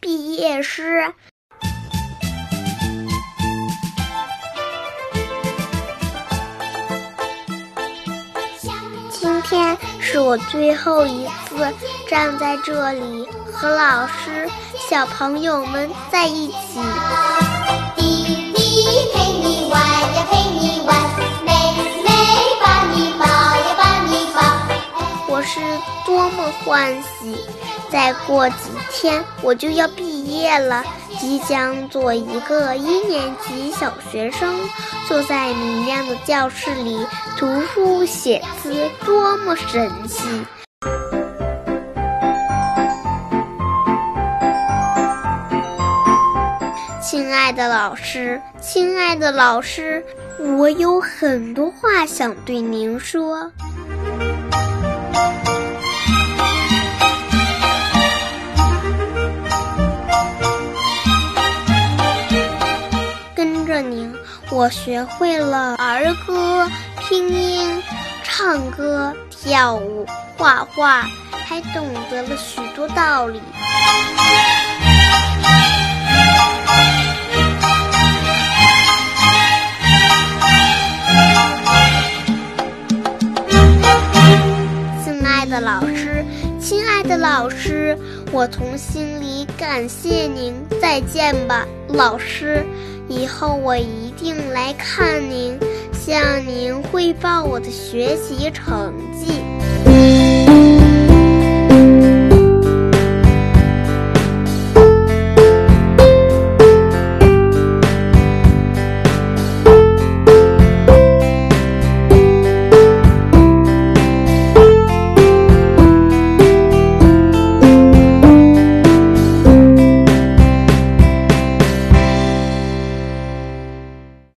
毕业诗。今天是我最后一次站在这里和老师、小朋友们在一起。多么欢喜！再过几天我就要毕业了，即将做一个一年级小学生，坐在明亮的教室里读书写字，多么神奇！亲爱的老师，亲爱的老师，我有很多话想对您说。我学会了儿歌、拼音、唱歌、跳舞、画画，还懂得了许多道理。亲爱的老师，亲爱的老师，我从心里感谢您。再见吧，老师，以后我一定来看您，向您汇报我的学习成绩。